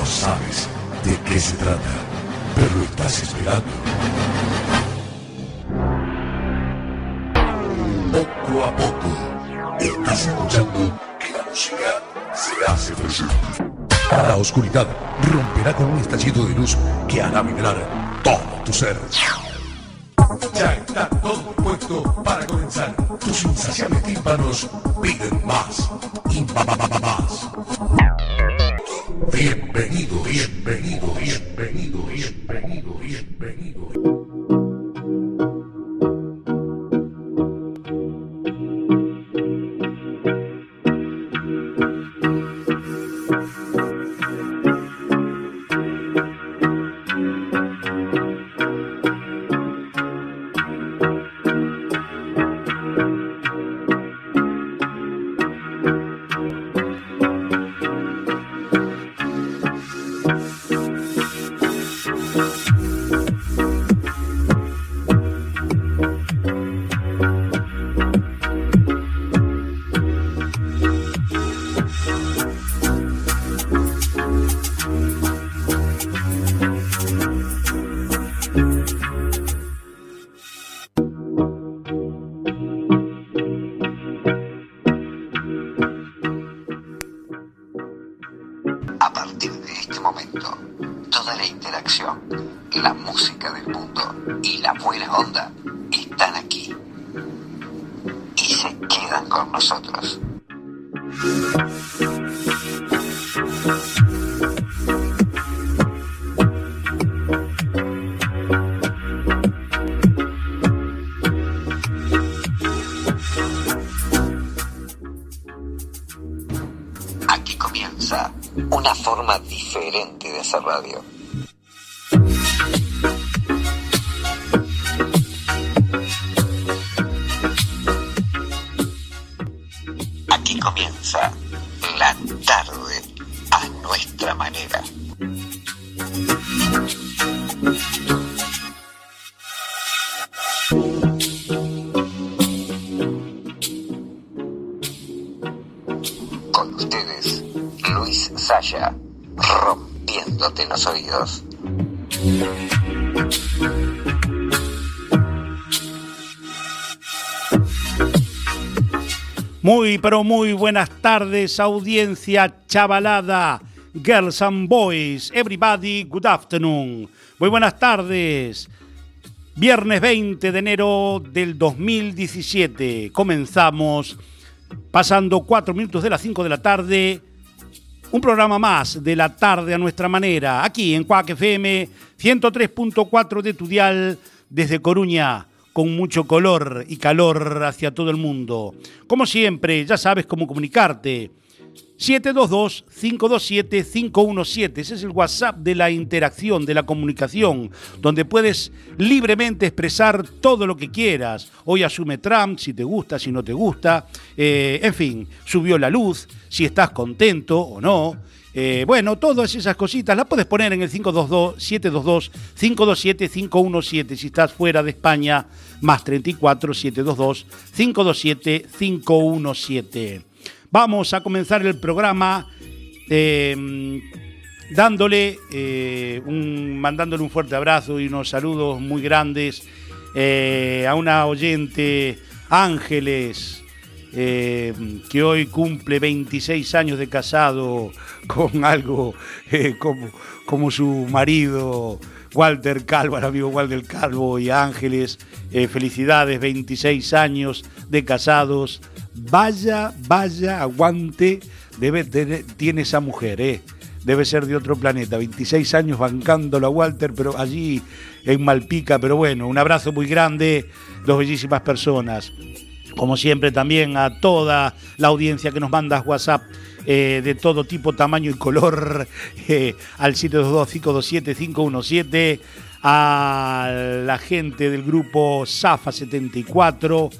No sabes de qué se trata, pero lo estás esperando. Poco a poco, estás escuchando que la música se hace presente. La oscuridad romperá con un estallido de luz que hará vibrar todo tu ser. Ya está todo puesto para comenzar. Tus insaciables tímpanos piden más bienvenido, bienvenido, bienvenido, bienvenido. Rompiéndote los oídos. Muy, pero muy buenas tardes, audiencia chavalada, girls and boys, everybody, good afternoon. Muy buenas tardes. Viernes 20 de enero del 2017. Comenzamos pasando cuatro minutos de las 5 de la tarde. Un programa más de la tarde a nuestra manera, aquí en Cuac FM 103.4 de Tudial, desde Coruña, con mucho color y calor hacia todo el mundo. Como siempre, ya sabes cómo comunicarte. 722-527-517. Ese es el WhatsApp de la interacción, de la comunicación, donde puedes libremente expresar todo lo que quieras. Hoy asume Trump, si te gusta, si no te gusta. Eh, en fin, subió la luz, si estás contento o no. Eh, bueno, todas esas cositas las puedes poner en el 522-722-527-517. Si estás fuera de España, más 34-722-527-517. Vamos a comenzar el programa eh, dándole eh, un, mandándole un fuerte abrazo y unos saludos muy grandes eh, a una oyente, Ángeles, que hoy cumple 26 años de casado con algo como, como su marido. Walter Calvo, el amigo Walter Calvo y Ángeles, felicidades, 26 años de casados. Vaya, vaya, aguante, debe tiene esa mujer, ¿eh? debe ser de otro planeta. 26 años bancándolo a Walter, pero allí en Malpica. Pero bueno, un abrazo muy grande, dos bellísimas personas. Como siempre, también a toda la audiencia que nos manda WhatsApp. Eh, de todo tipo, tamaño y color eh, al 722-527-517, a la gente del grupo Zafa 74,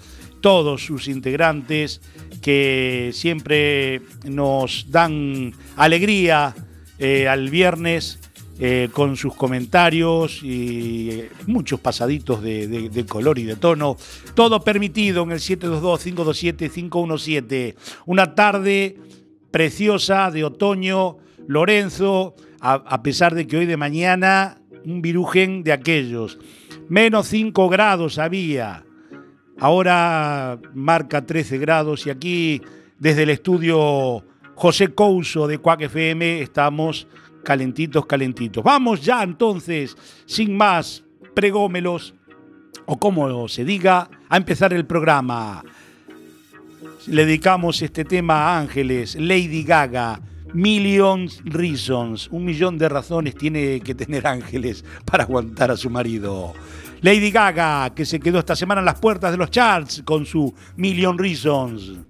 todos sus integrantes que siempre nos dan alegría eh, al viernes eh, con sus comentarios y muchos pasaditos de, color y de tono. Todo permitido en el 722-527-517. Una tarde preciosa de otoño. Lorenzo, a, pesar de que hoy de mañana un virujen de aquellos. Menos 5 grados había. Ahora marca 13 grados y aquí desde el estudio José Couso de Cuac FM, estamos calentitos, calentitos. Vamos ya entonces, sin más pregómelos, o como se diga, a empezar el programa. Le dedicamos este tema a Ángeles, Lady Gaga, Millions Reasons. Un millón de razones tiene que tener Ángeles para aguantar a su marido. Lady Gaga, que se quedó esta semana en las puertas de los charts con su Million Reasons.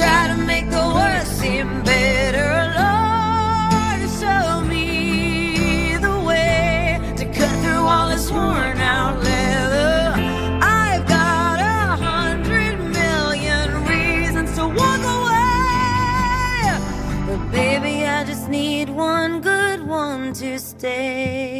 Try to make the worst seem better. Lord, show me the way to cut through all this worn out leather. I've got a hundred million reasons to walk away. But baby, I just need one good one to stay.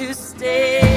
to stay.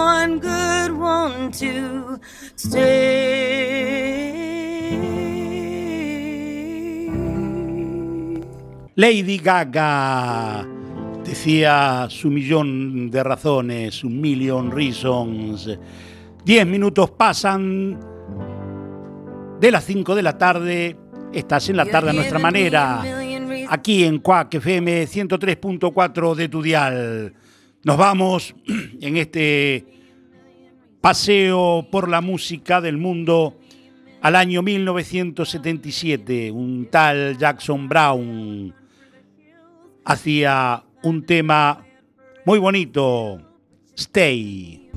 One good one to stay. Lady Gaga decía su millón de razones, un million reasons. Diez minutos pasan de las cinco de la tarde. Estás en la tarde a nuestra manera. Aquí en Cuac FM 103.4 de tu dial. Nos vamos en este paseo por la música del mundo al año 1977. Un tal Jackson Brown hacía un tema muy bonito, Stay.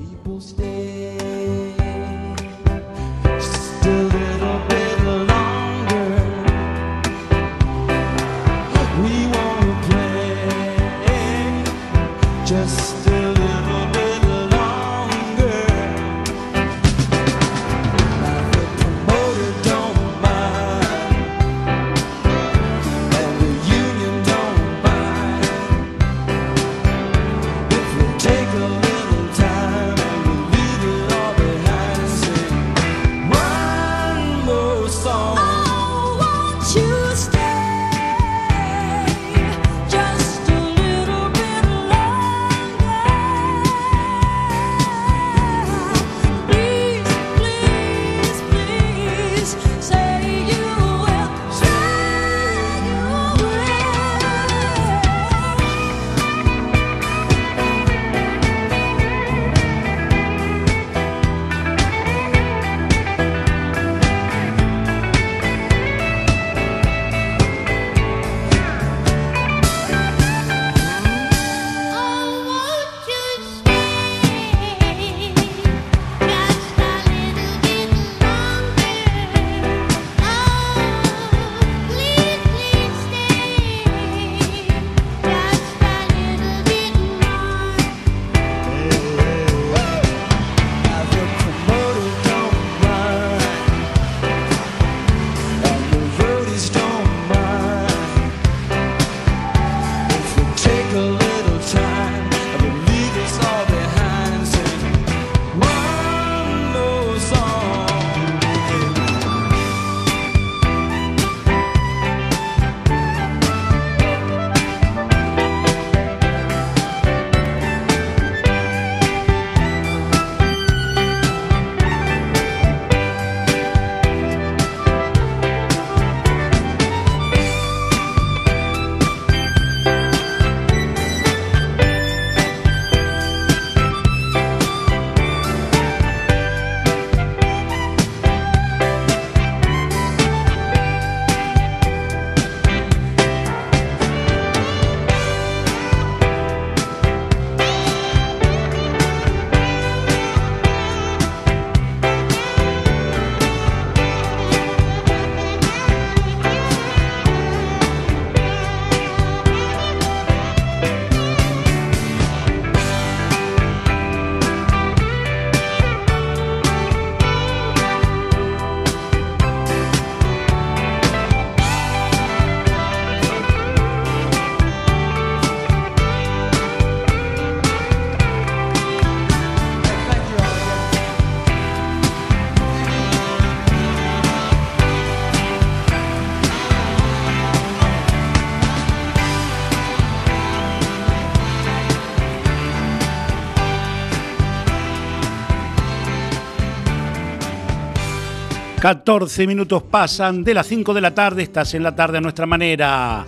Catorce minutos pasan de las 5 de la tarde, estás en la tarde a nuestra manera.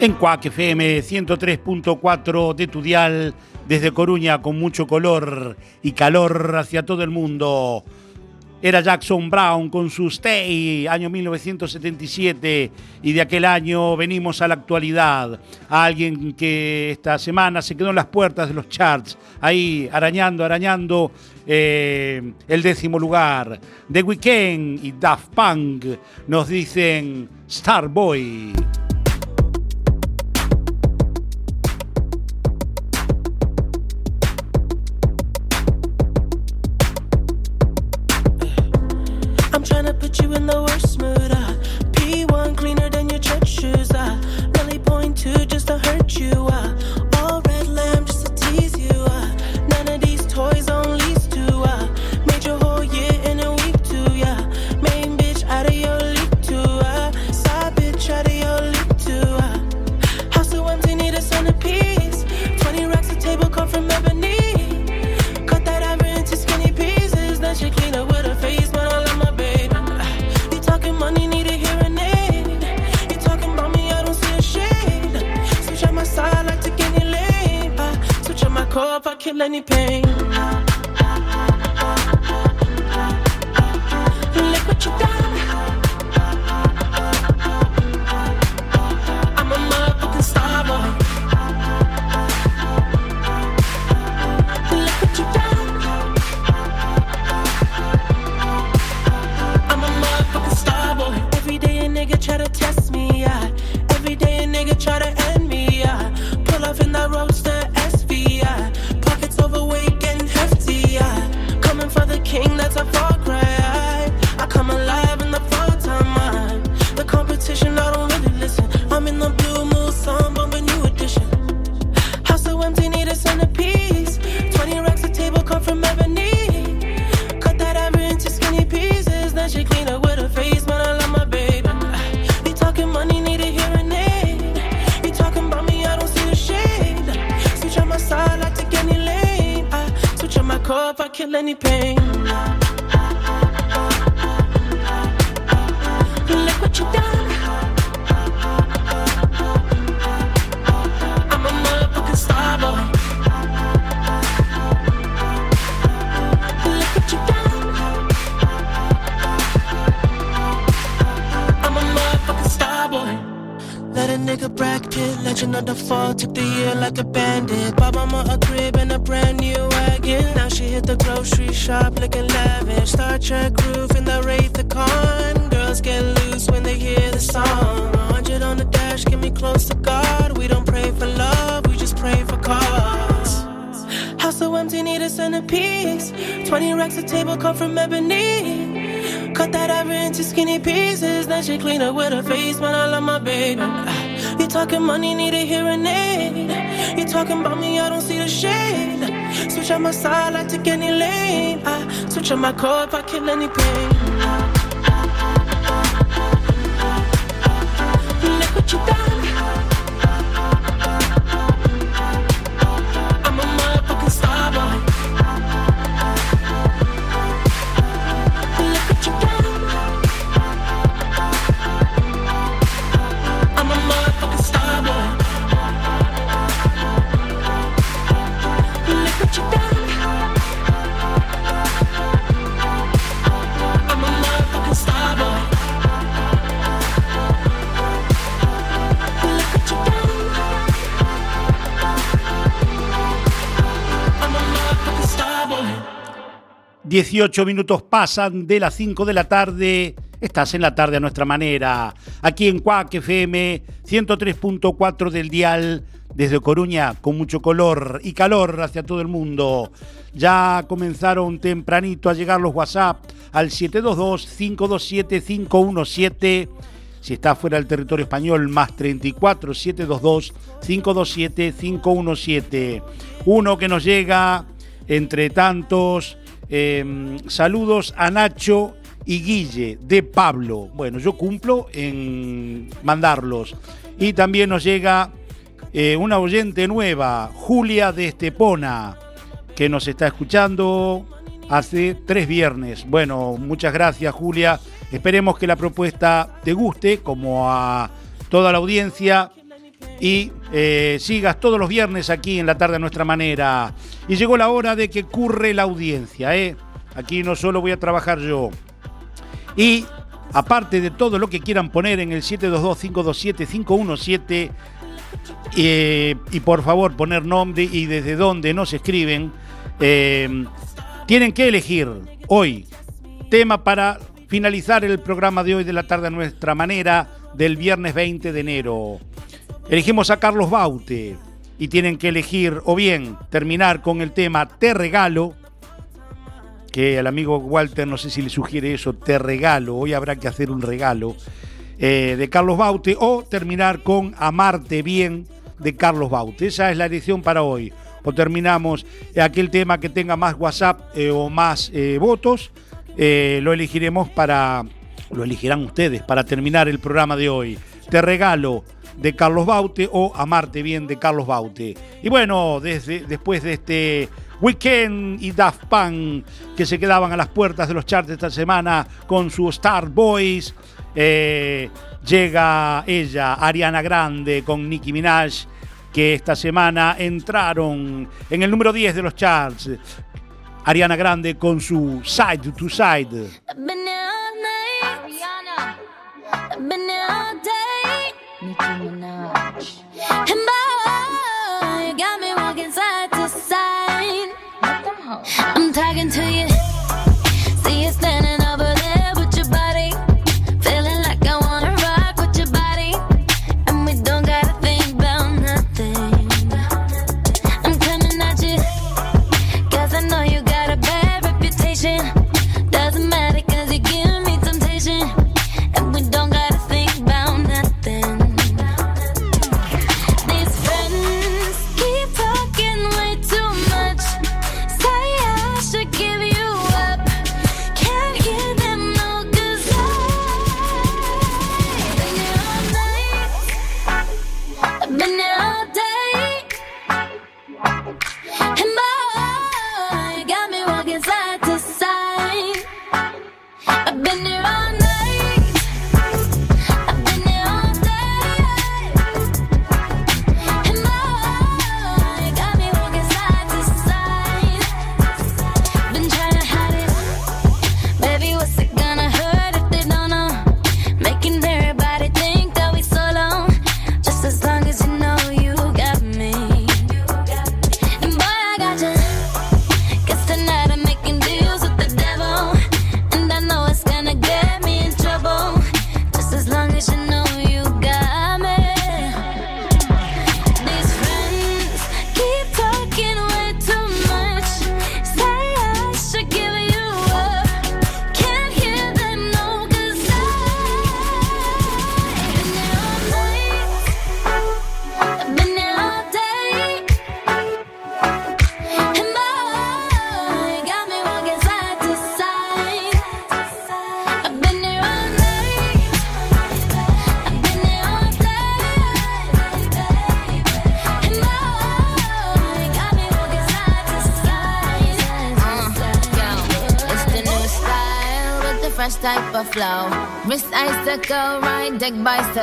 En Cuac FM 103.4 de tu dial, desde Coruña con mucho color y calor hacia todo el mundo. Era Jackson Brown con su Stay, año 1977, y de aquel año venimos a la actualidad. Alguien que esta semana se quedó en las puertas de los charts, ahí arañando, arañando eh, el décimo lugar. The Weeknd y Daft Punk nos dicen Starboy. You in the worst mood. Uh. P1 cleaner than your church shoes. Uh. Really point to just to hurt you. Uh. From ebony. Cut that ever into skinny pieces. Then she clean up with her face, man. I love my baby. You talking money, need a hearing aid. You talking about me, I don't see the shade. Switch on my side, I take any lane. I switch on my core if I kill any pain. 18 minutos pasan de las 5 de la tarde. Estás en la tarde a nuestra manera. Aquí en Cuac FM 103.4 del dial. Desde Coruña, con mucho color y calor hacia todo el mundo. Ya comenzaron tempranito a llegar los WhatsApp al 722-527-517. Si está fuera del territorio español, más 34 722 527 517. Uno que nos llega entre tantos. Eh, saludos a Nacho y Guille de Pablo. Bueno, yo cumplo en mandarlos. Y también nos llega eh, una oyente nueva, Julia de Estepona, que nos está escuchando hace tres viernes. Bueno, muchas gracias Julia. Esperemos que la propuesta te guste, como a toda la audiencia. Y eh, sigas todos los viernes aquí en la tarde a nuestra manera. Y llegó la hora de que curre la audiencia. ¿eh? Aquí no solo voy a trabajar yo. Y aparte de todo lo que quieran poner en el 722-527-517, eh, y por favor poner nombre y desde dónde nos escriben, eh, tienen que elegir hoy tema para finalizar el programa de hoy de la tarde a nuestra manera del viernes 20 de enero. Elegimos a Carlos Baute y tienen que elegir o bien terminar con el tema Te regalo, que al amigo Walter no sé si le sugiere eso, Te regalo, hoy habrá que hacer un regalo, eh, de Carlos Baute, o terminar con Amarte bien de Carlos Baute. Esa es la elección para hoy. O terminamos aquel tema que tenga más WhatsApp eh, o más eh, votos, eh, lo elegiremos para, lo elegirán ustedes para terminar el programa de hoy. Te regalo de Carlos Baute o Amarte Bien de Carlos Baute. Y bueno, desde, después de este Weekend y Daft Punk que se quedaban a las puertas de los charts esta semana con su Star Boys, eh, llega ella, Ariana Grande, con Nicki Minaj que esta semana entraron en el número 10 de los charts. Ariana Grande con su Side to Side. Nicki Minaj.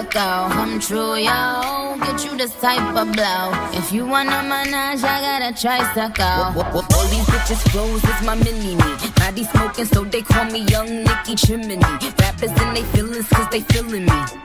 Deck bicycle. Come true, yo. Get you this type of blow. If you wanna manage, I got a tricycle. All these bitches flows is my mini me. Body smoking, so they call me Young Nicky Chimney. Rappers and they feelings, cause they feeling me.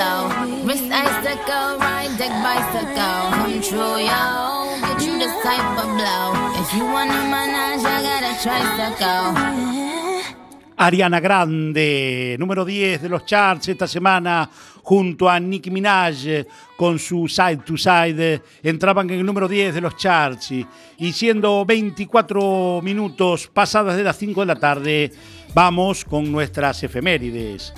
Wrist icicle, ride deck bicycle. Get you type of blow. If you I got a tricycle. Ariana Grande, número 10 de los charts esta semana, junto a Nicki Minaj con su Side to Side, entraban en el número 10 de los charts. Y siendo 24 minutos pasadas de las 5 de la tarde, vamos con nuestras efemérides.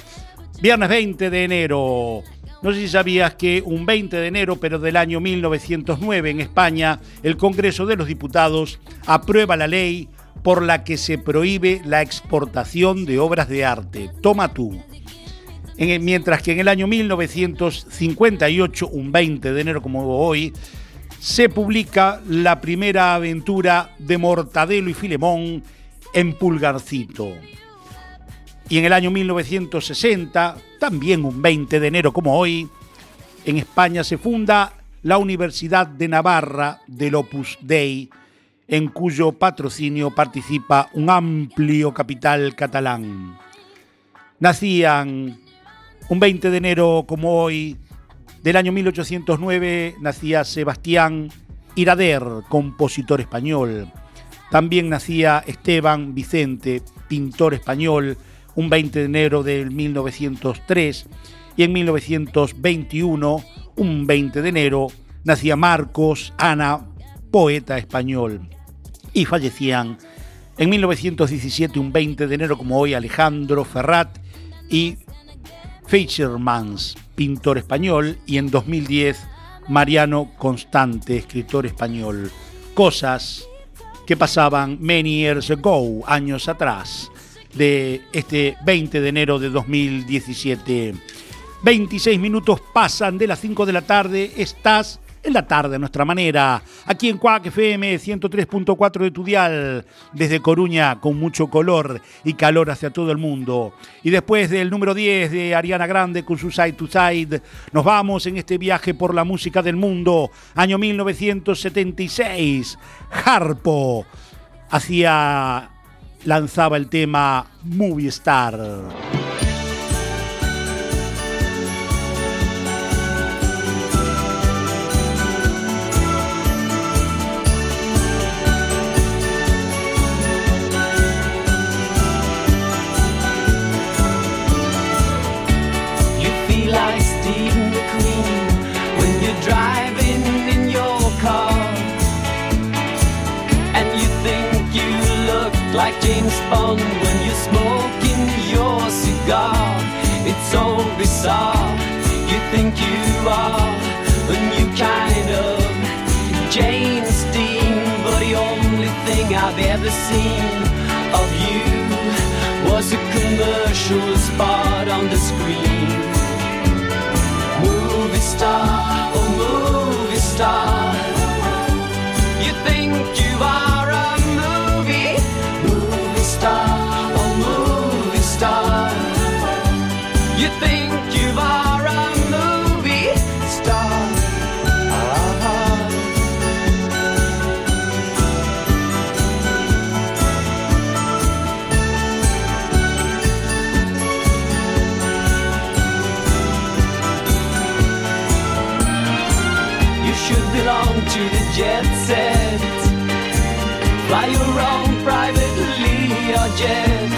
Viernes 20 de enero. No sé si sabías que un 20 de enero, pero del año 1909, en España, el Congreso de los Diputados aprueba la ley por la que se prohíbe la exportación de obras de arte. Toma tú. mientras que en el año 1958, un 20 de enero como hoy, se publica la primera aventura de Mortadelo y Filemón en Pulgarcito. Y en el año 1960, también un 20 de enero como hoy, en España se funda la Universidad de Navarra del Opus Dei, en cuyo patrocinio participa un amplio capital catalán. Nacían un 20 de enero como hoy, del año 1809, nacía Sebastián Irader, compositor español. También nacía Esteban Vicente, pintor español, un 20 de enero de 1903 y en 1921, un 20 de enero, nacía Marcos Ana, poeta español, y fallecían en 1917, un 20 de enero como hoy, Alejandro Ferrat y Fischermans, pintor español, y en 2010, Mariano Constante, escritor español. Cosas que pasaban many years ago, años atrás, de este 20 de enero de 2017. 26 minutos pasan de las 5 de la tarde, estás en la tarde a nuestra manera, aquí en Cuac FM 103.4 de tu dial, desde Coruña con mucho color y calor hacia todo el mundo. Y después del número 10 de Ariana Grande con su Side to Side, nos vamos en este viaje por la música del mundo, año 1976, Harpo hacía lanzaba el tema Movie Star. James Bond when you're smoking your cigar. It's so bizarre. You think you are a new kind of James Dean, but the only thing I've ever seen of you was a commercial spot on the screen. Movie star, oh movie star. You think you are. Jet set. Fly your own privately or jet.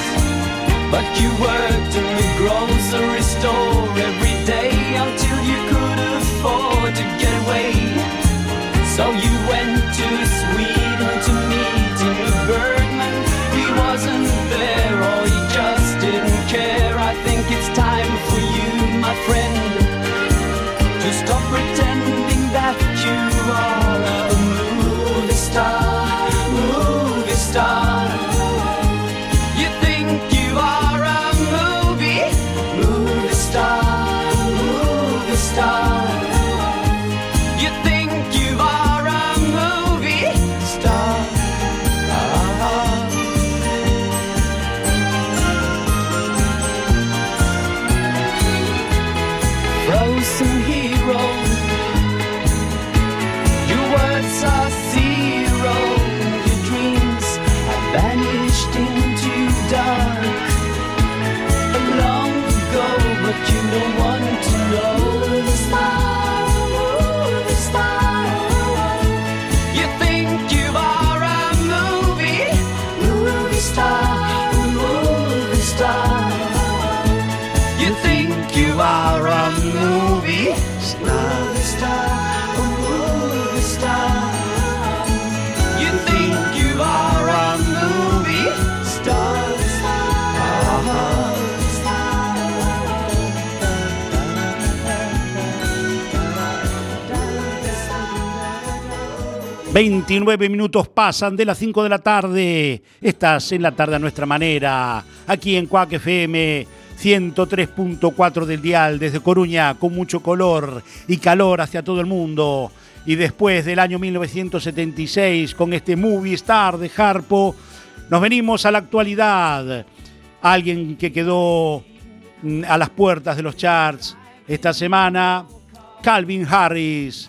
But you worked in the grocery store every day until you could afford to get away. So you went to Sweden 29 minutos pasan de las 5 de la tarde. Estás en la tarde a nuestra manera, aquí en Cuac FM 103.4 del dial, desde Coruña, con mucho color y calor hacia todo el mundo. Y después del año 1976, con este movie star de Harpo, nos venimos a la actualidad. Alguien que quedó mm, a las puertas de los charts esta semana, Calvin Harris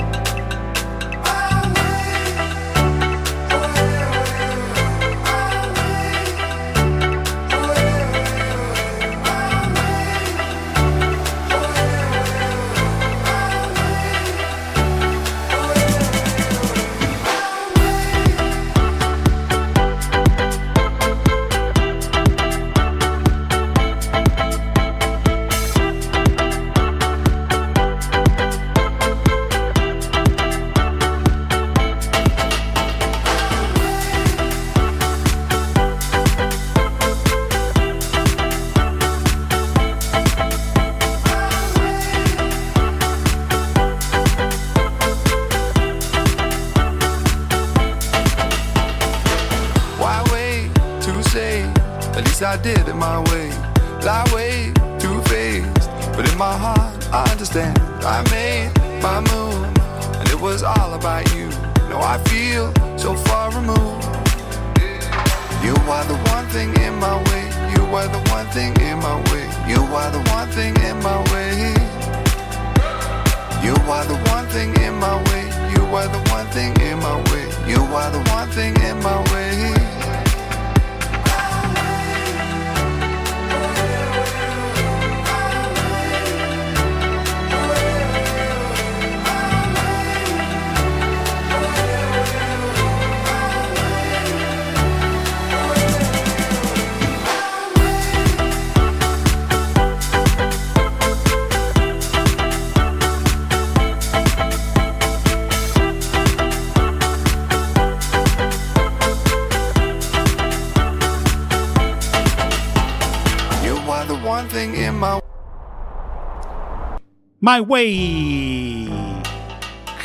My Way.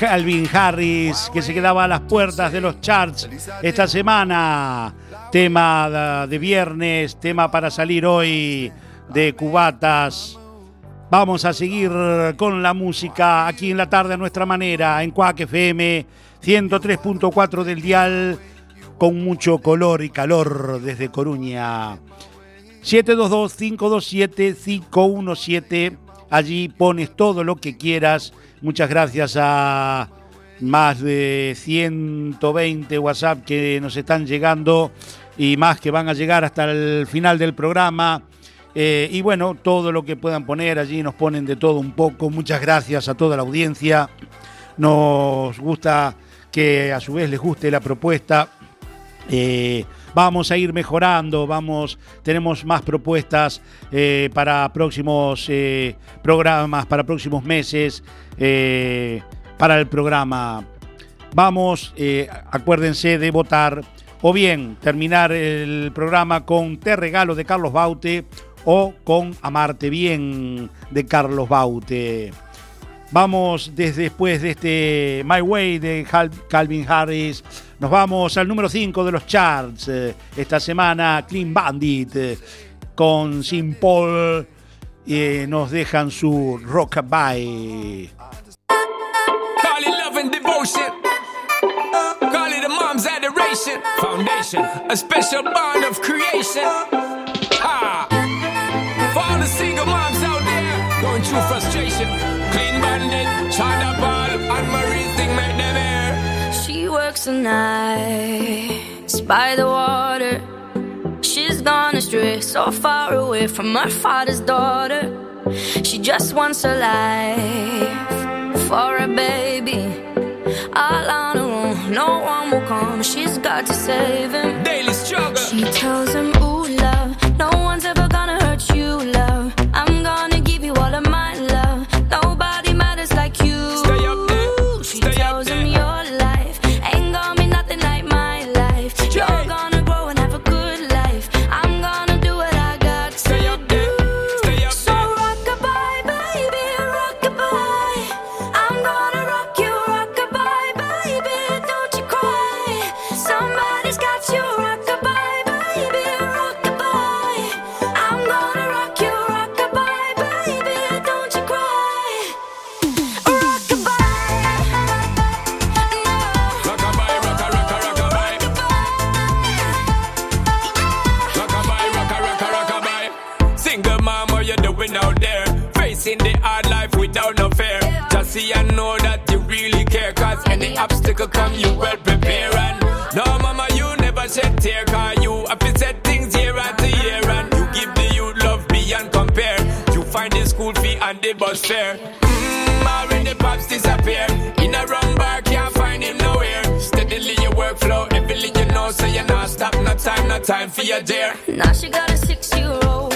Calvin Harris, que se quedaba a las puertas de los charts esta semana. Tema de viernes, tema para salir hoy de cubatas. Vamos a seguir con la música aquí en la tarde a nuestra manera, en Cuac FM 103.4 del dial, con mucho color y calor desde Coruña. 722-527-517 Allí pones todo lo que quieras. Muchas gracias a más de 120 WhatsApp que nos están llegando y más que van a llegar hasta el final del programa. Eh, y bueno, todo lo que puedan poner allí nos ponen de todo un poco. Muchas gracias a toda la audiencia. Nos gusta que a su vez les guste la propuesta. Eh, vamos a ir mejorando, vamos, tenemos más propuestas eh, para próximos eh, programas, para próximos meses, eh, para el programa. Vamos, acuérdense de votar o bien terminar el programa con Te Regalo de Carlos Baute o con Amarte Bien de Carlos Baute. Vamos desde después de este My Way de Calvin Harris nos vamos al número 5 de los charts. Eh, esta semana, Clean Bandit eh, con Sin Paul y nos dejan su rockabye. Call it love and devotion. Call it a mom's adoration. Foundation, a special bond of creation. Ha! For all the single moms out there going through frustration. Clean bandit, and Marie thing make them works the nights by the water. She's gone astray, so far away from her father's daughter. She just wants a life for a baby. All on her own, no one will come. She's got to save him. Daily struggle. She tells him, Ooh, love, no one's ever could come, you well prepare and no, mama, you never shed tear, cause you have set things year after year and you give the youth love beyond compare. You find the school fee and the bus fare. Mmm, already pops disappear. In a wrong bar, can't find him nowhere. Steadily your workflow, everything you know, so you're not stop, no time, no time for your dear. Now she got a six year old,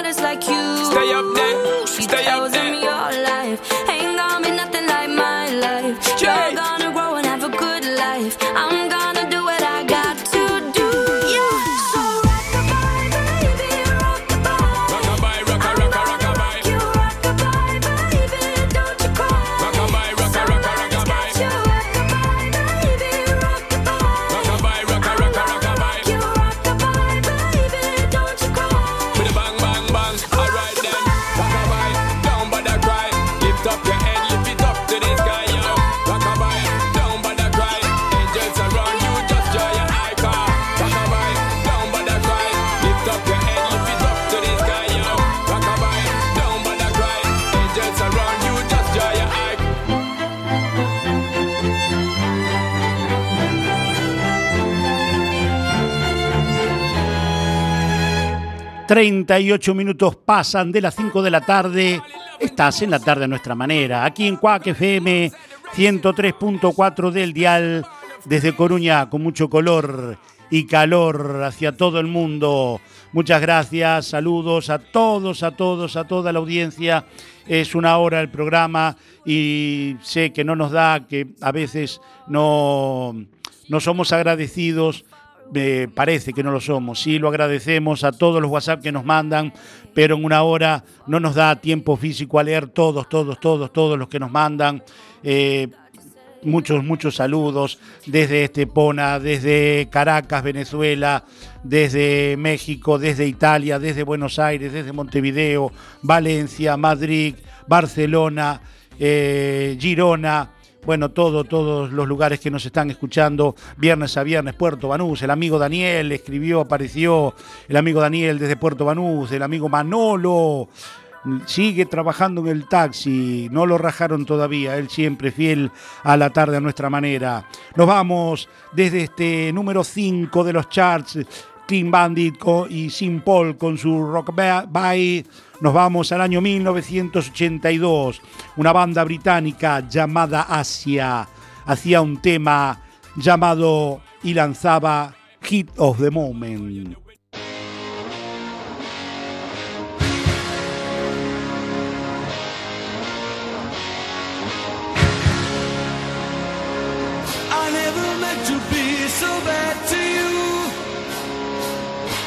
38 minutos pasan de las 5 de la tarde. Estás en la tarde a nuestra manera. Aquí en Cuac FM 103.4 del Dial. Desde Coruña, con mucho color y calor hacia todo el mundo. Muchas gracias, saludos a todos, a todos, a toda la audiencia. Es una hora el programa y sé que no nos da, que a veces no, no somos agradecidos me parece que no lo somos. Sí, lo agradecemos a todos los WhatsApp que nos mandan, pero en una hora no nos da tiempo físico a leer todos, todos, todos, todos los que nos mandan. Eh, muchos, muchos saludos desde Estepona, desde Caracas, Venezuela, desde México, desde Italia, desde Buenos Aires, desde Montevideo, Valencia, Madrid, Barcelona, eh, Girona. Bueno, todo, todos los lugares que nos están escuchando, viernes a viernes, Puerto Banús, el amigo Daniel escribió, apareció, el amigo Daniel desde Puerto Banús, el amigo Manolo, sigue trabajando en el taxi, no lo rajaron todavía, él siempre fiel a la tarde a nuestra manera. Nos vamos desde este número 5 de los charts, Clean Bandit y Sin Paul con su Rock Bye. Nos vamos al año 1982. Una banda británica llamada Asia hacía un tema llamado y lanzaba Hit of the Moment.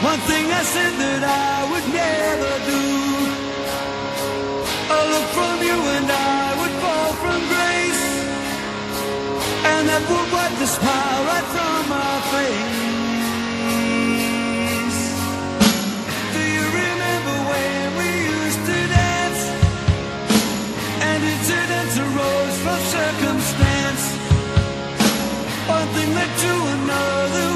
One thing I said that I would never do. A look from you and I would fall from grace. And that would wipe the smile right from my face. Do you remember when we used to dance? And incidents arose from circumstance. One thing led to another,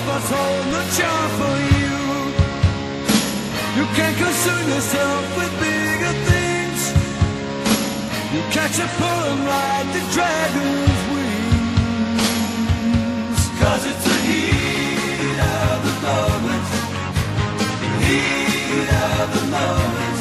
spots hold no charm for you. You can't concern yourself with bigger things. You catch a pull like the dragon's wings. Cause it's the heat of the moment. The heat of the moment.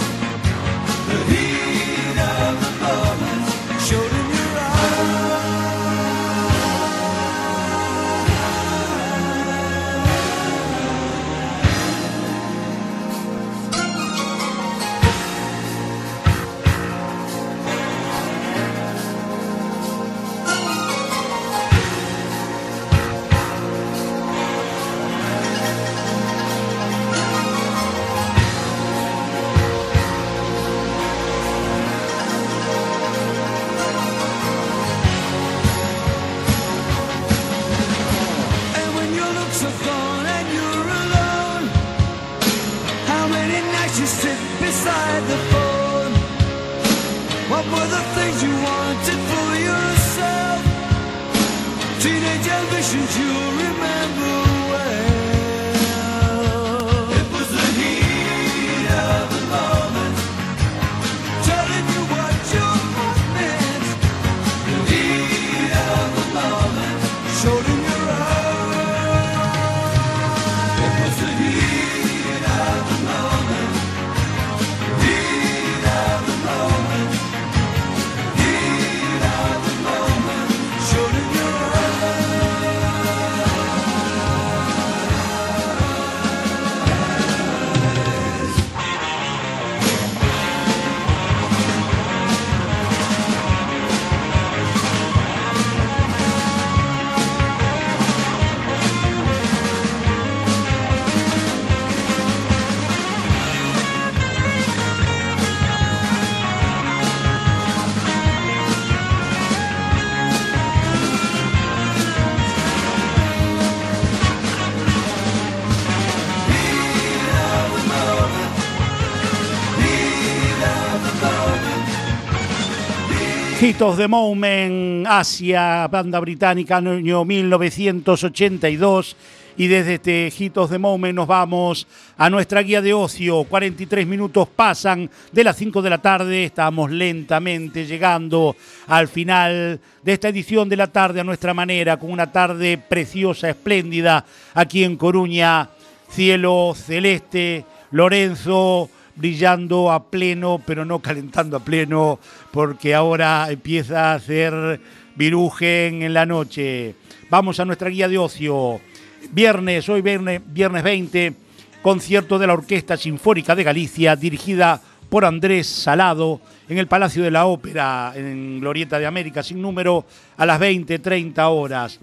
Beside the phone? What were the things you wanted for yourself? Teenage ambitions you remember of the Moment, Asia, banda británica, año 1982. Y desde este Hit of the Moment nos vamos a nuestra guía de ocio. 43 minutos pasan de las 5 de la tarde. Estamos lentamente llegando al final de esta edición de la tarde a nuestra manera, con una tarde preciosa, espléndida, aquí en Coruña. Cielo celeste, Lorenzo brillando a pleno, pero no calentando a pleno, porque ahora empieza a hacer virujen en la noche. Vamos a nuestra guía de ocio. Viernes, hoy viernes, viernes 20, concierto de la Orquesta Sinfónica de Galicia, dirigida por Andrés Salado, en el Palacio de la Ópera, en Glorieta de América, sin número, a las 20-30 horas.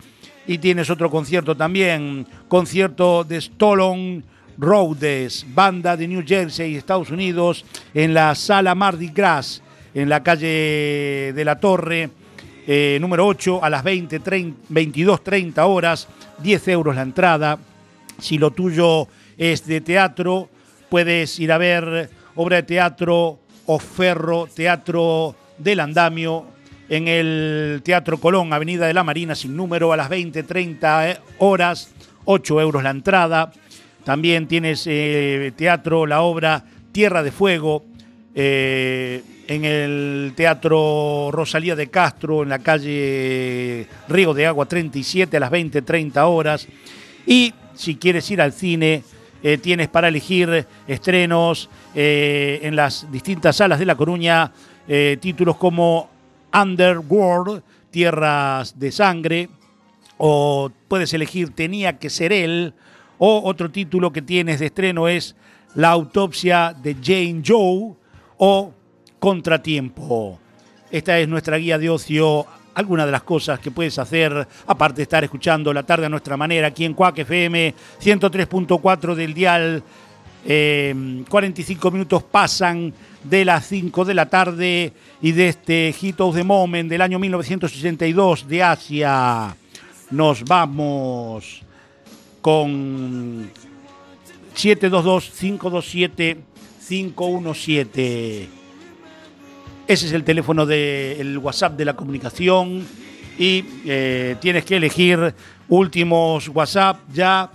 Y tienes otro concierto también, concierto de Stolon Rhodes, banda de New Jersey, Estados Unidos, en la sala Mardi Gras, en la calle de la Torre, eh, número 8, a las 20, 22.30 horas, 10 euros la entrada. Si lo tuyo es de teatro, puedes ir a ver obra de teatro o ferro, teatro del andamio, en el Teatro Colón, Avenida de la Marina, sin número, a las 20.30 horas, 8 euros la entrada. También tienes eh, teatro, la obra Tierra de Fuego, eh, en el Teatro Rosalía de Castro, en la calle Río de Agua 37 a las 20.30 horas. Y si quieres ir al cine, eh, tienes para elegir estrenos en las distintas salas de La Coruña, títulos como Underworld, Tierras de Sangre, o puedes elegir Tenía que ser él, o otro título que tienes de estreno es La autopsia de Jane Joe o Contratiempo. Esta es nuestra guía de ocio, algunas de las cosas que puedes hacer, aparte de estar escuchando la tarde a nuestra manera, aquí en Cuac FM 103.4 del dial. Eh, 45 minutos pasan de las 5 de la tarde y de este Hit of the Moment del año 1962 de Asia. Nos vamos con 722-527-517. Ese es el teléfono del WhatsApp de la comunicación y eh, tienes que elegir últimos WhatsApp ya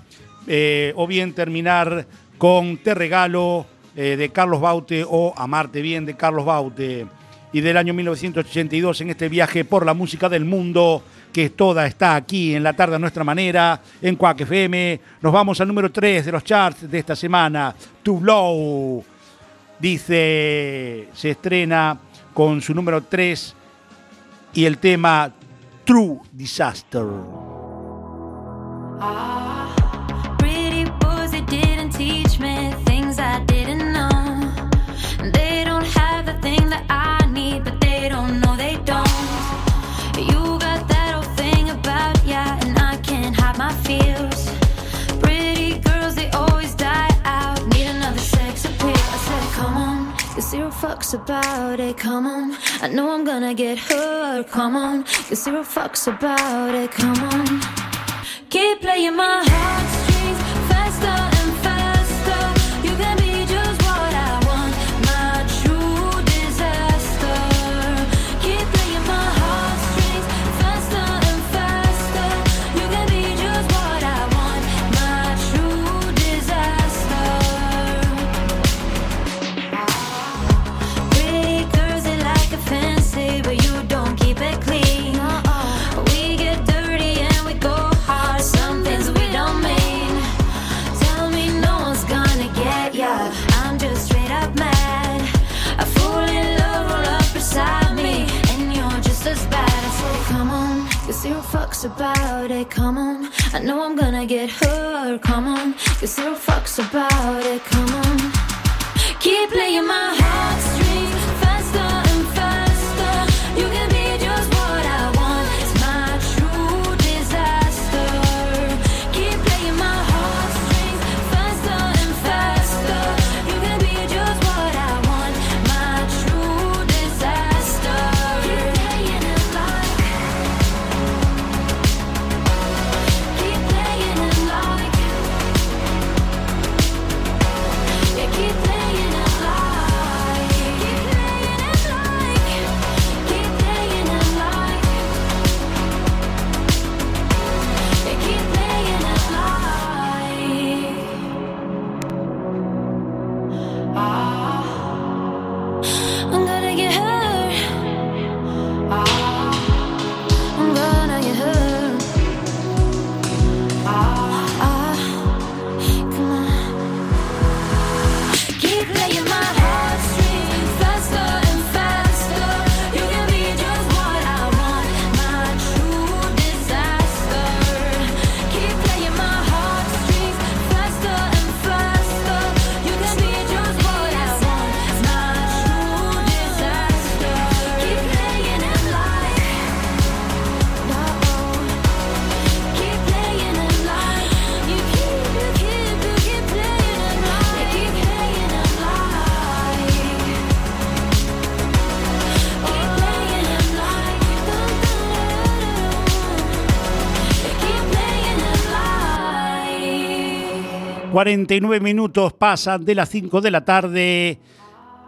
eh, o bien terminar con Te Regalo eh, de Carlos Baute o Amarte Bien de Carlos Baute. Y del año 1982 en este viaje por la música del mundo, que toda está aquí en la tarde a nuestra manera, en Quack FM. Nos vamos al número 3 de los charts de esta semana, Too Low. Dice, se estrena con su número 3 y el tema True Disaster. Pretty zero fucks about it, come on. I know I'm gonna get hurt, come on, cause zero fucks about it, come on. Keep playing my heartstrings about it. Come on, I know I'm gonna get hurt. Come on, cause zero fucks about it. Come on. Keep playing my heartstrings 49 minutos pasan de las 5 de la tarde.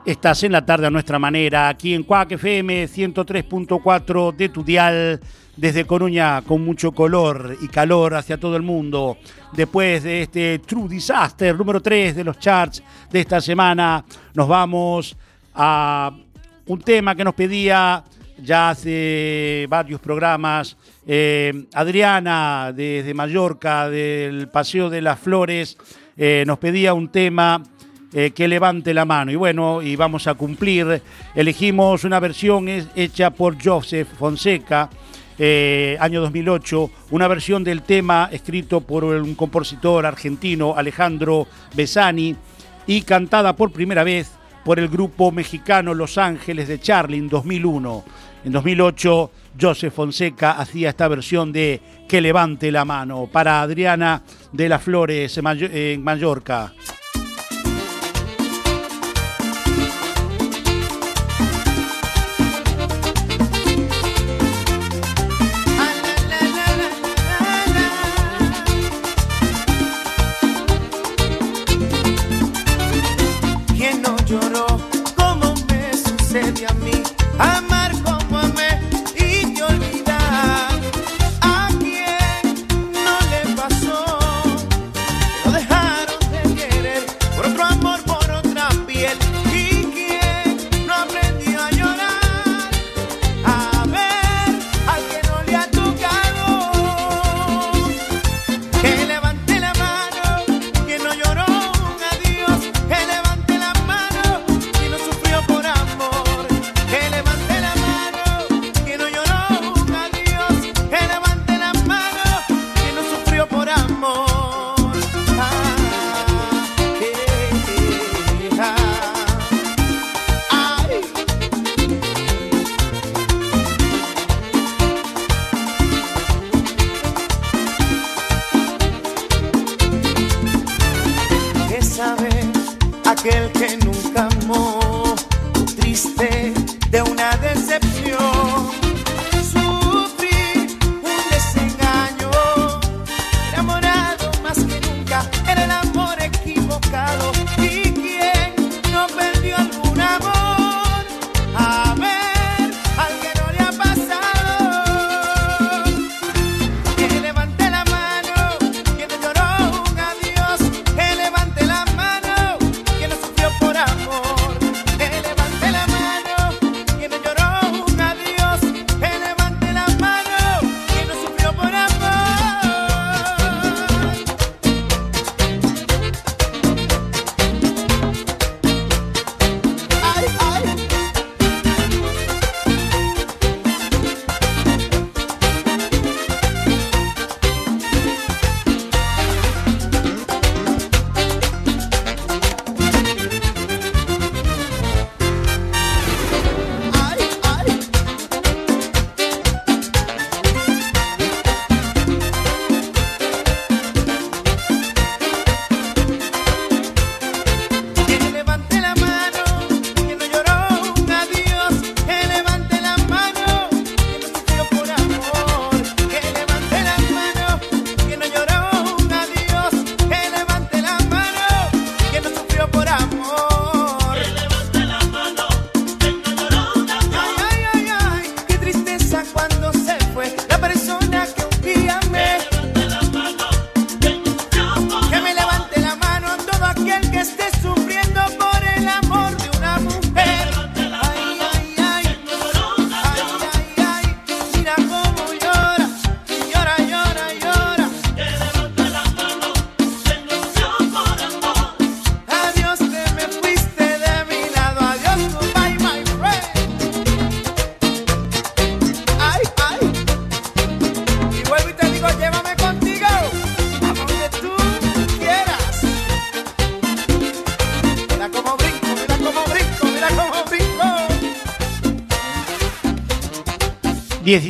Estás en la tarde a nuestra manera, aquí en Cuac FM 103.4 de tu dial, desde Coruña, con mucho color y calor hacia todo el mundo. Después de este True Disaster, número 3 de los charts de esta semana, nos vamos a un tema que nos pedía ya hace varios programas eh, Adriana desde Mallorca, del Paseo de las Flores, eh, nos pedía un tema eh, que levante la mano. Y bueno, y vamos a cumplir. Elegimos una versión hecha por Joseph Fonseca, año 2008, una versión del tema escrito por un compositor argentino, Alejandro Besani, y cantada por primera vez por el grupo mexicano Los Ángeles de Charlie en 2001. En 2008, Joseph Fonseca hacía esta versión de Que levante la mano para Adriana de las Flores en Mallorca. Aquel que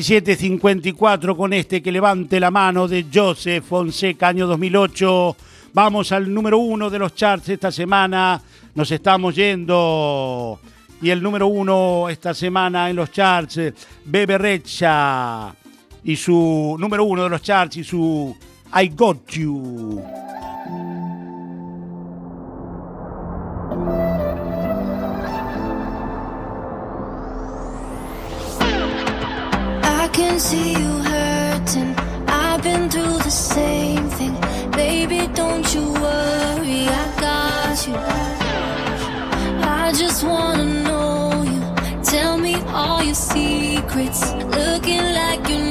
1754 con este que levante la mano de Joseph Fonseca, año 2008. Vamos al número uno de los charts esta semana. Nos estamos yendo. Y el número uno esta semana en los charts, Bebe Rexha. Y su número uno de los charts y su I Got You. Can see you hurting. I've been through the same thing. Baby, don't you worry, I got you. I just wanna know you. Tell me all your secrets. Looking like you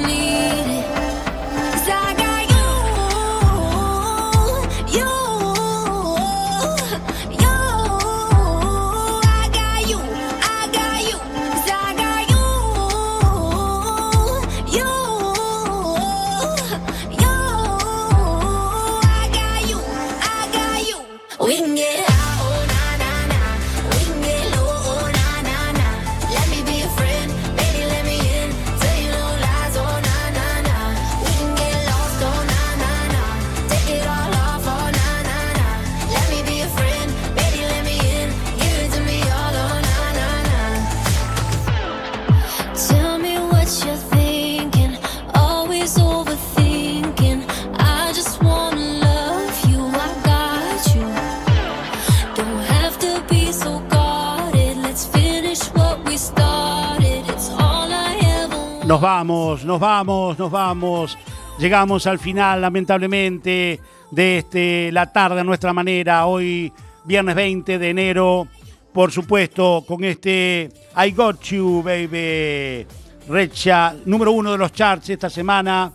vamos, nos vamos, nos vamos. Llegamos al final, lamentablemente, de este La tarde a nuestra manera. Hoy, viernes 20 de enero. Por supuesto, con este I Got You, baby. Recha, número uno de los charts esta semana.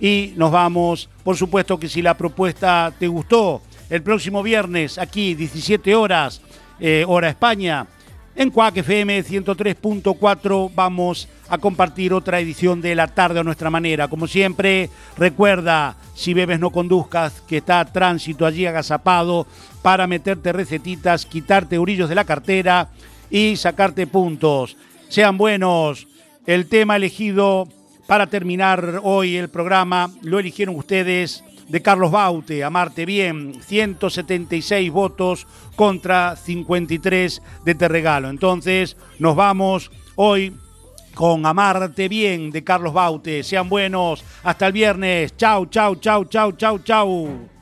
Y nos vamos. Por supuesto que si la propuesta te gustó, el próximo viernes, aquí, 17 horas, eh, hora España, en Cuac FM 103.4 vamos a compartir otra edición de La Tarde a nuestra manera. Como siempre, recuerda, si bebes no conduzcas, que está tránsito allí agazapado para meterte recetitas, quitarte orillos de la cartera y sacarte puntos. Sean buenos. El tema elegido para terminar hoy el programa lo eligieron ustedes. De Carlos Baute, Amarte Bien, 176 votos contra 53 de Te Regalo. Entonces nos vamos hoy con Amarte Bien de Carlos Baute. Sean buenos, hasta el viernes. Chau, chau, chau, chau, chau, chau.